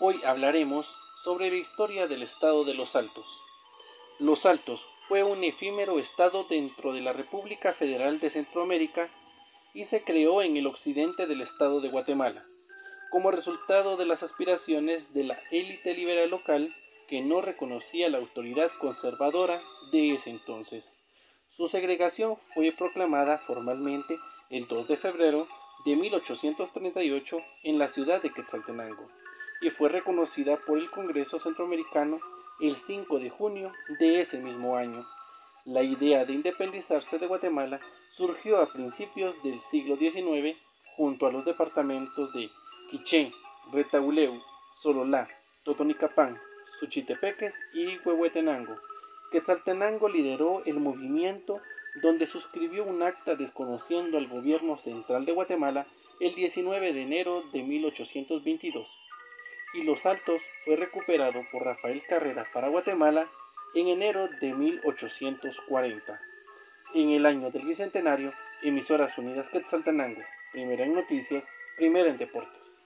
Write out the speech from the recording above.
Hoy hablaremos sobre la historia del estado de Los Altos. Los Altos fue un efímero estado dentro de la República Federal de Centroamérica y se creó en el occidente del estado de Guatemala, como resultado de las aspiraciones de la élite liberal local que no reconocía la autoridad conservadora de ese entonces. Su segregación fue proclamada formalmente el 2 de febrero de 1838 en la ciudad de Quetzaltenango y fue reconocida por el Congreso Centroamericano el 5 de junio de ese mismo año. La idea de independizarse de Guatemala surgió a principios del siglo XIX junto a los departamentos de Quiché, Retauleu, Sololá, Totonicapán, Suchitepeques y Huehuetenango. Quetzaltenango lideró el movimiento donde suscribió un acta desconociendo al gobierno central de Guatemala el 19 de enero de 1822 y Los Altos fue recuperado por Rafael Carrera para Guatemala en enero de 1840. En el año del Bicentenario, Emisoras Unidas Quetzaltenango, primera en noticias, primera en deportes.